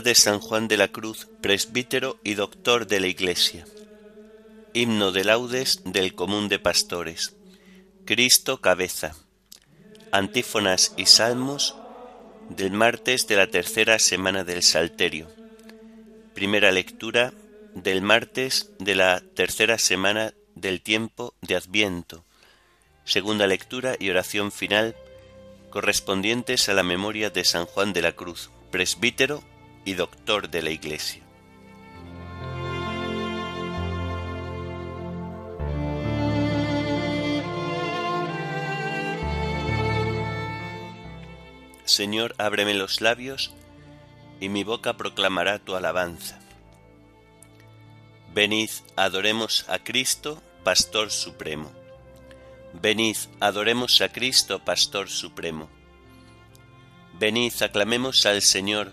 De San Juan de la Cruz, presbítero y doctor de la Iglesia. Himno de laudes del común de pastores. Cristo cabeza. Antífonas y salmos del martes de la tercera semana del Salterio. Primera lectura del martes de la tercera semana del tiempo de Adviento. Segunda lectura y oración final correspondientes a la memoria de San Juan de la Cruz, presbítero y doctor de la Iglesia. Señor, ábreme los labios, y mi boca proclamará tu alabanza. Venid, adoremos a Cristo, Pastor Supremo. Venid, adoremos a Cristo, Pastor Supremo. Venid, aclamemos al Señor,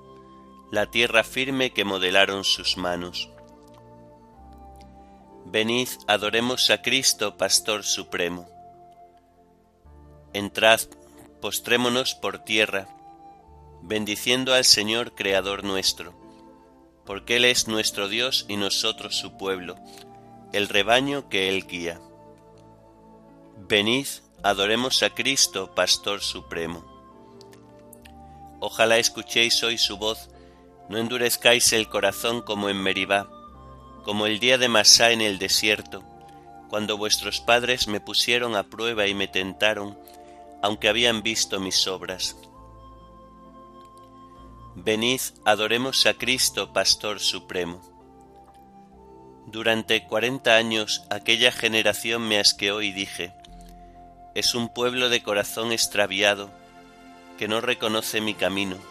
la tierra firme que modelaron sus manos. Venid, adoremos a Cristo, Pastor Supremo. Entrad, postrémonos por tierra, bendiciendo al Señor Creador nuestro, porque Él es nuestro Dios y nosotros su pueblo, el rebaño que Él guía. Venid, adoremos a Cristo, Pastor Supremo. Ojalá escuchéis hoy su voz, no endurezcáis el corazón como en Meribá, como el día de Masá en el desierto, cuando vuestros padres me pusieron a prueba y me tentaron, aunque habían visto mis obras. Venid, adoremos a Cristo, Pastor Supremo. Durante cuarenta años aquella generación me asqueó y dije, es un pueblo de corazón extraviado, que no reconoce mi camino.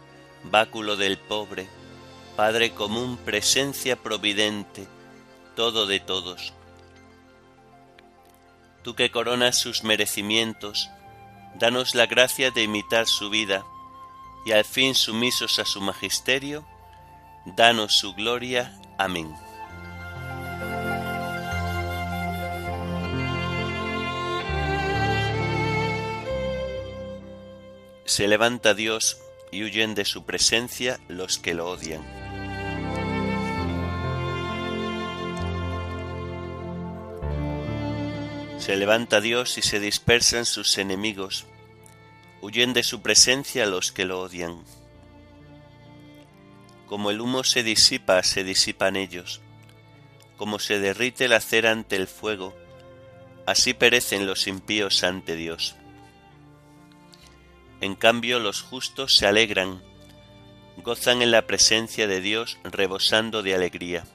báculo del pobre, Padre común, presencia providente, todo de todos. Tú que coronas sus merecimientos, danos la gracia de imitar su vida, y al fin sumisos a su magisterio, danos su gloria. Amén. Se levanta Dios y huyen de su presencia los que lo odian. Se levanta Dios y se dispersan sus enemigos, huyen de su presencia los que lo odian. Como el humo se disipa, se disipan ellos, como se derrite la cera ante el fuego, así perecen los impíos ante Dios. En cambio los justos se alegran, gozan en la presencia de Dios rebosando de alegría.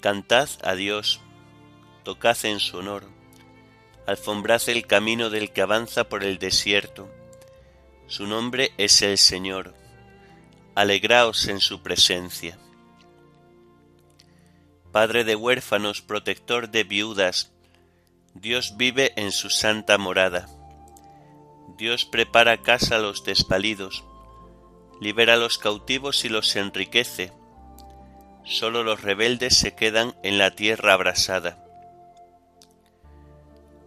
Cantad a Dios, tocad en su honor, alfombrad el camino del que avanza por el desierto. Su nombre es el Señor. Alegraos en su presencia. Padre de huérfanos, protector de viudas, Dios vive en su santa morada. Dios prepara casa a los desvalidos, libera a los cautivos y los enriquece. Solo los rebeldes se quedan en la tierra abrasada.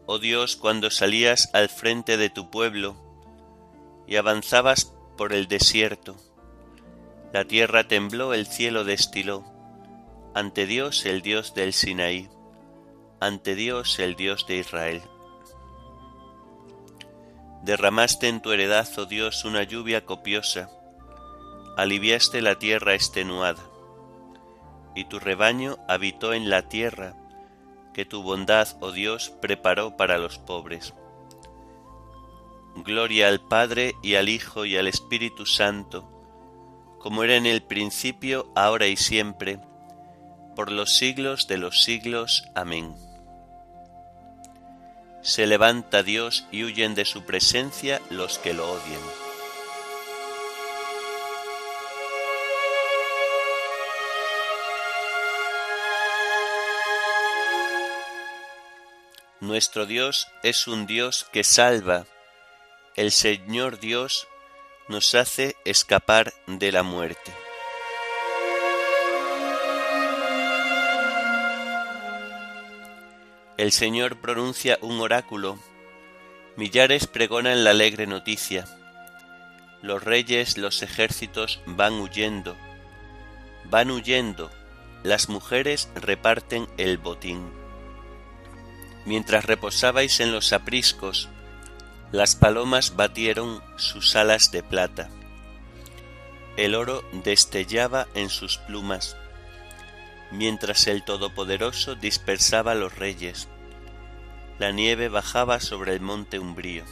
Oh Dios, cuando salías al frente de tu pueblo y avanzabas por el desierto, la tierra tembló, el cielo destiló, ante Dios el Dios del Sinaí, ante Dios el Dios de Israel. Derramaste en tu heredad, oh Dios, una lluvia copiosa, aliviaste la tierra extenuada, y tu rebaño habitó en la tierra, que tu bondad, oh Dios, preparó para los pobres. Gloria al Padre y al Hijo y al Espíritu Santo, como era en el principio, ahora y siempre, por los siglos de los siglos. Amén. Se levanta Dios y huyen de su presencia los que lo odian. Nuestro Dios es un Dios que salva. El Señor Dios nos hace escapar de la muerte. El Señor pronuncia un oráculo. Millares pregonan la alegre noticia. Los reyes, los ejércitos van huyendo. Van huyendo. Las mujeres reparten el botín. Mientras reposabais en los apriscos, las palomas batieron sus alas de plata. El oro destellaba en sus plumas, mientras el Todopoderoso dispersaba los reyes. La nieve bajaba sobre el monte umbrío.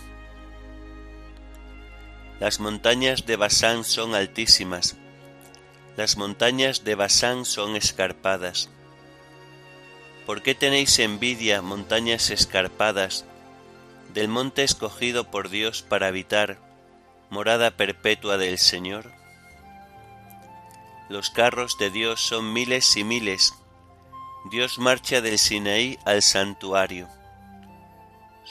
Las montañas de Basán son altísimas, las montañas de Basán son escarpadas ¿Por qué tenéis envidia, montañas escarpadas, del monte escogido por Dios para habitar, morada perpetua del Señor? Los carros de Dios son miles y miles. Dios marcha del Sinaí al santuario.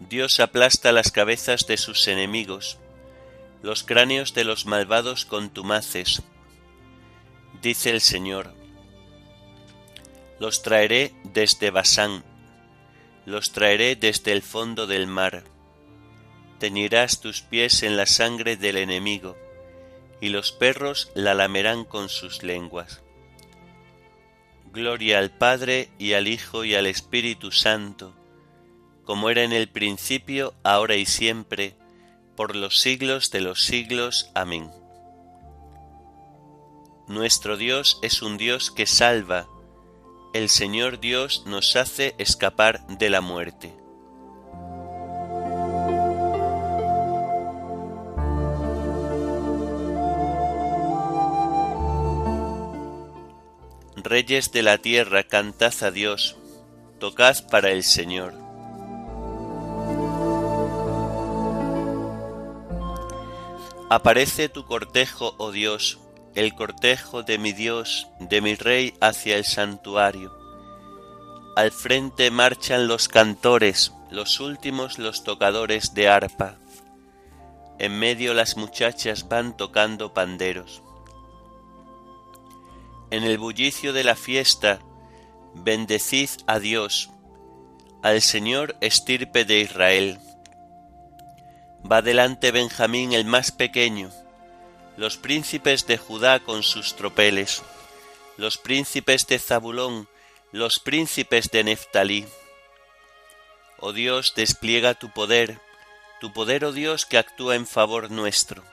Dios aplasta las cabezas de sus enemigos, los cráneos de los malvados contumaces. Dice el Señor, los traeré desde Basán, los traeré desde el fondo del mar. Teñirás tus pies en la sangre del enemigo, y los perros la lamerán con sus lenguas. Gloria al Padre y al Hijo y al Espíritu Santo, como era en el principio, ahora y siempre, por los siglos de los siglos. Amén. Nuestro Dios es un Dios que salva, el Señor Dios nos hace escapar de la muerte. Reyes de la tierra, cantad a Dios, tocad para el Señor. Aparece tu cortejo, oh Dios, el cortejo de mi Dios, de mi Rey hacia el santuario. Al frente marchan los cantores, los últimos los tocadores de arpa. En medio las muchachas van tocando panderos. En el bullicio de la fiesta, bendecid a Dios, al Señor estirpe de Israel. Va delante Benjamín el más pequeño, los príncipes de Judá con sus tropeles, los príncipes de Zabulón, los príncipes de Neftalí. Oh Dios, despliega tu poder, tu poder, oh Dios, que actúa en favor nuestro.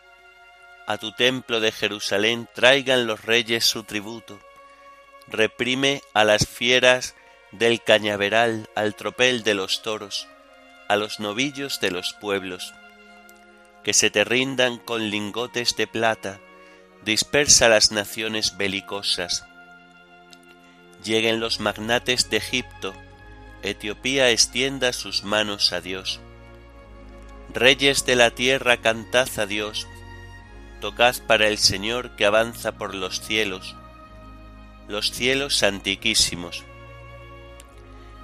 A tu templo de Jerusalén traigan los reyes su tributo. Reprime a las fieras del cañaveral, al tropel de los toros, a los novillos de los pueblos. Que se te rindan con lingotes de plata, dispersa las naciones belicosas. Lleguen los magnates de Egipto, Etiopía extienda sus manos a Dios. Reyes de la tierra, cantad a Dios, tocad para el Señor que avanza por los cielos, los cielos antiquísimos,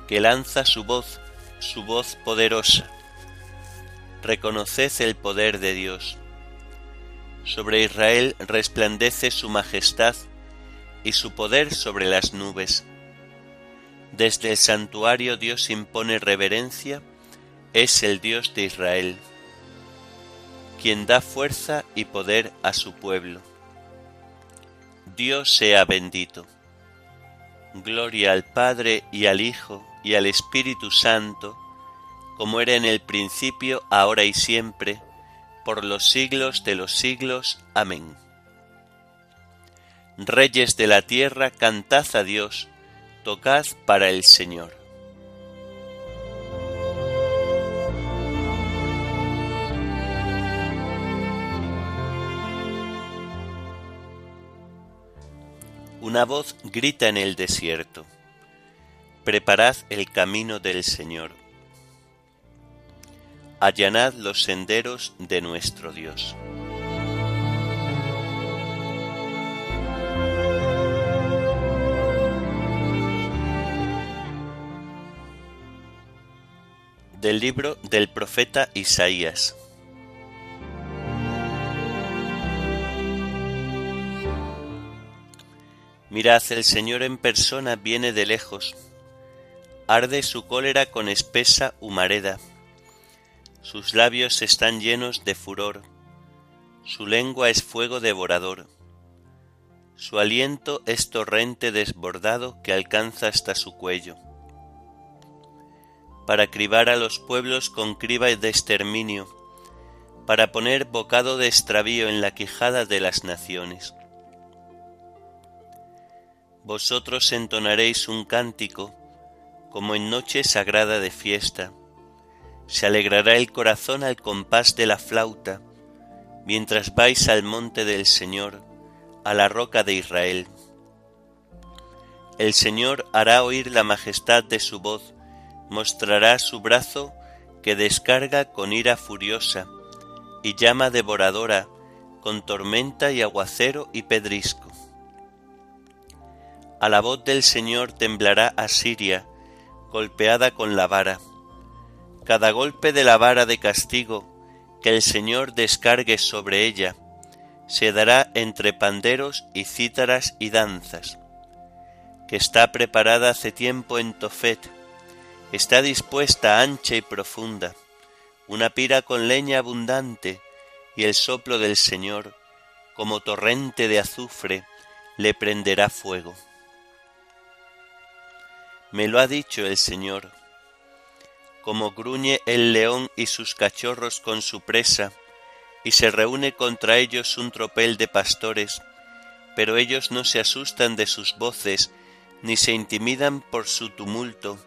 que lanza su voz, su voz poderosa. Reconoced el poder de Dios. Sobre Israel resplandece su majestad y su poder sobre las nubes. Desde el santuario Dios impone reverencia, es el Dios de Israel, quien da fuerza y poder a su pueblo. Dios sea bendito. Gloria al Padre y al Hijo y al Espíritu Santo, como era en el principio, ahora y siempre, por los siglos de los siglos. Amén. Reyes de la tierra, cantad a Dios, tocad para el Señor. Una voz grita en el desierto, Preparad el camino del Señor, allanad los senderos de nuestro Dios. del libro del profeta Isaías. Mirad, el Señor en persona viene de lejos, arde su cólera con espesa humareda, sus labios están llenos de furor, su lengua es fuego devorador, su aliento es torrente desbordado que alcanza hasta su cuello para cribar a los pueblos con criba de exterminio, para poner bocado de extravío en la quijada de las naciones. Vosotros entonaréis un cántico, como en noche sagrada de fiesta. Se alegrará el corazón al compás de la flauta, mientras vais al monte del Señor, a la roca de Israel. El Señor hará oír la majestad de su voz, mostrará su brazo que descarga con ira furiosa y llama devoradora con tormenta y aguacero y pedrisco. A la voz del Señor temblará Asiria, golpeada con la vara. Cada golpe de la vara de castigo que el Señor descargue sobre ella, se dará entre panderos y cítaras y danzas, que está preparada hace tiempo en Tofet, está dispuesta ancha y profunda, una pira con leña abundante, y el soplo del Señor, como torrente de azufre, le prenderá fuego. Me lo ha dicho el Señor, como gruñe el león y sus cachorros con su presa, y se reúne contra ellos un tropel de pastores, pero ellos no se asustan de sus voces, ni se intimidan por su tumulto,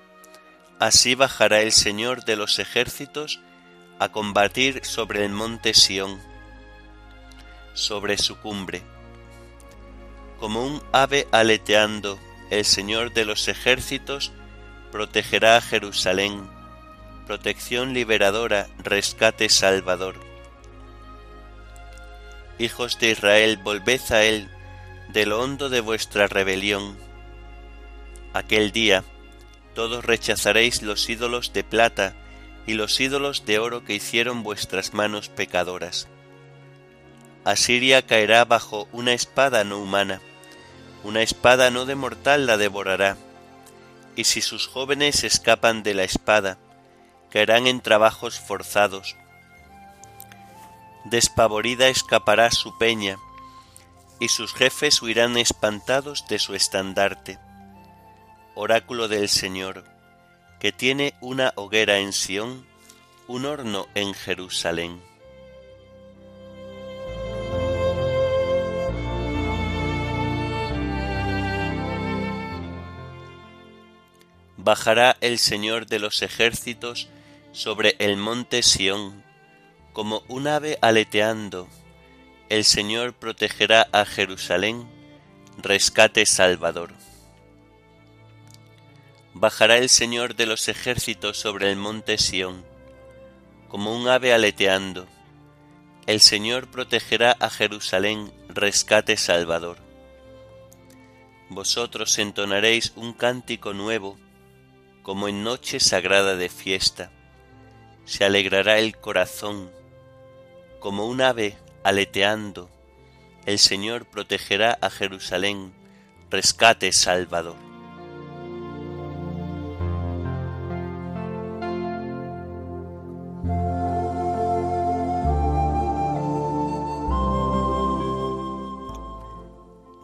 Así bajará el Señor de los ejércitos a combatir sobre el monte Sión, sobre su cumbre. Como un ave aleteando, el Señor de los ejércitos protegerá a Jerusalén, protección liberadora, rescate salvador. Hijos de Israel, volved a Él de lo hondo de vuestra rebelión. Aquel día, todos rechazaréis los ídolos de plata y los ídolos de oro que hicieron vuestras manos pecadoras. Asiria caerá bajo una espada no humana, una espada no de mortal la devorará, y si sus jóvenes escapan de la espada, caerán en trabajos forzados. Despavorida escapará su peña, y sus jefes huirán espantados de su estandarte oráculo del Señor, que tiene una hoguera en Sión, un horno en Jerusalén. Bajará el Señor de los ejércitos sobre el monte Sión, como un ave aleteando. El Señor protegerá a Jerusalén, rescate salvador. Bajará el Señor de los ejércitos sobre el monte Sión, como un ave aleteando. El Señor protegerá a Jerusalén, rescate salvador. Vosotros entonaréis un cántico nuevo, como en noche sagrada de fiesta. Se alegrará el corazón, como un ave aleteando. El Señor protegerá a Jerusalén, rescate salvador.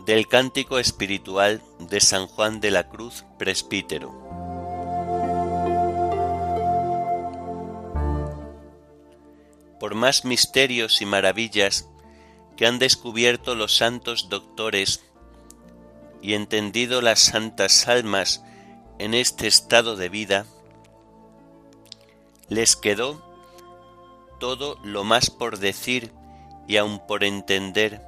Del Cántico Espiritual de San Juan de la Cruz, presbítero. Por más misterios y maravillas que han descubierto los santos doctores y entendido las santas almas en este estado de vida, les quedó todo lo más por decir y aun por entender,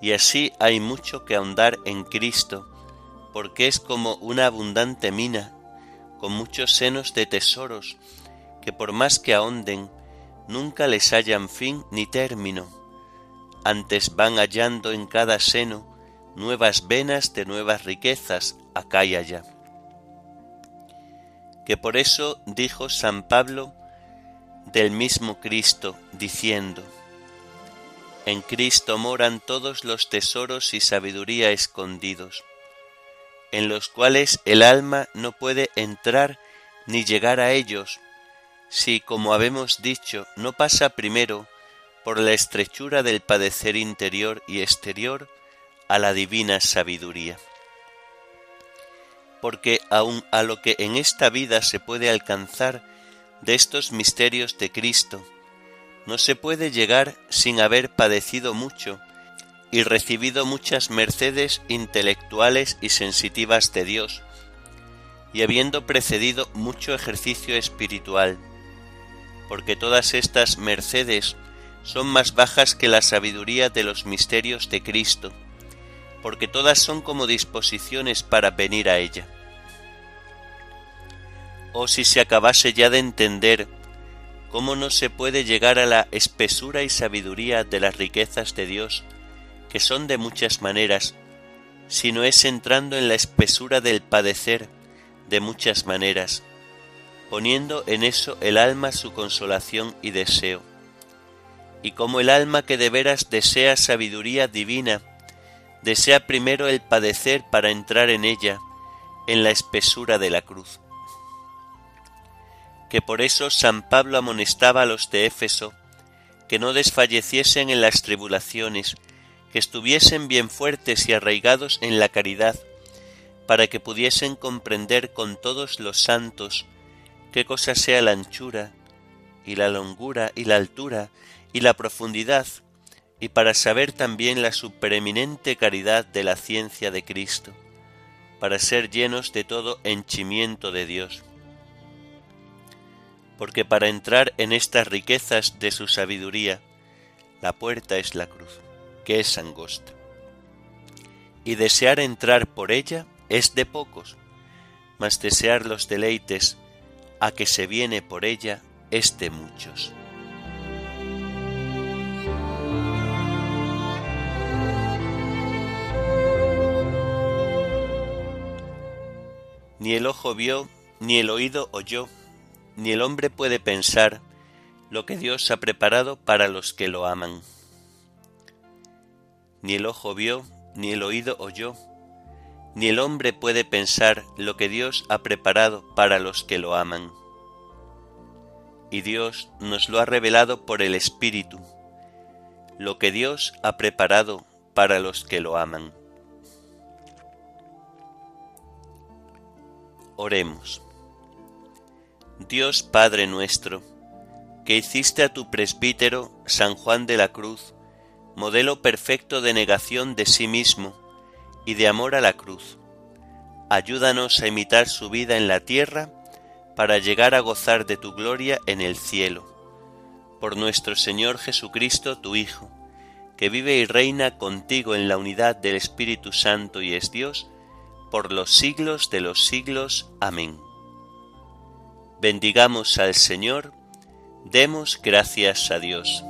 y así hay mucho que ahondar en Cristo, porque es como una abundante mina, con muchos senos de tesoros, que por más que ahonden, nunca les hallan fin ni término, antes van hallando en cada seno nuevas venas de nuevas riquezas acá y allá. Que por eso dijo San Pablo del mismo Cristo, diciendo, En Cristo moran todos los tesoros y sabiduría escondidos, en los cuales el alma no puede entrar ni llegar a ellos, si, como habemos dicho, no pasa primero por la estrechura del padecer interior y exterior a la divina sabiduría. Porque aun a lo que en esta vida se puede alcanzar de estos misterios de Cristo, no se puede llegar sin haber padecido mucho y recibido muchas mercedes intelectuales y sensitivas de Dios, y habiendo precedido mucho ejercicio espiritual, porque todas estas mercedes son más bajas que la sabiduría de los misterios de Cristo, porque todas son como disposiciones para venir a ella. Oh si se acabase ya de entender cómo no se puede llegar a la espesura y sabiduría de las riquezas de Dios, que son de muchas maneras, sino es entrando en la espesura del padecer de muchas maneras, poniendo en eso el alma su consolación y deseo. Y como el alma que de veras desea sabiduría divina, desea primero el padecer para entrar en ella, en la espesura de la cruz. Que por eso San Pablo amonestaba a los de Éfeso que no desfalleciesen en las tribulaciones, que estuviesen bien fuertes y arraigados en la caridad, para que pudiesen comprender con todos los santos qué cosa sea la anchura y la longura y la altura y la profundidad, y para saber también la supereminente caridad de la ciencia de Cristo, para ser llenos de todo henchimiento de Dios. Porque para entrar en estas riquezas de su sabiduría, la puerta es la cruz, que es angosta. Y desear entrar por ella es de pocos, mas desear los deleites a que se viene por ella es de muchos. Ni el ojo vio, ni el oído oyó, ni el hombre puede pensar lo que Dios ha preparado para los que lo aman. Ni el ojo vio, ni el oído oyó, ni el hombre puede pensar lo que Dios ha preparado para los que lo aman. Y Dios nos lo ha revelado por el Espíritu, lo que Dios ha preparado para los que lo aman. Oremos. Dios Padre nuestro, que hiciste a tu presbítero San Juan de la Cruz, modelo perfecto de negación de sí mismo y de amor a la cruz. Ayúdanos a imitar su vida en la tierra para llegar a gozar de tu gloria en el cielo. Por nuestro Señor Jesucristo, tu Hijo, que vive y reina contigo en la unidad del Espíritu Santo y es Dios, por los siglos de los siglos. Amén. Bendigamos al Señor, demos gracias a Dios.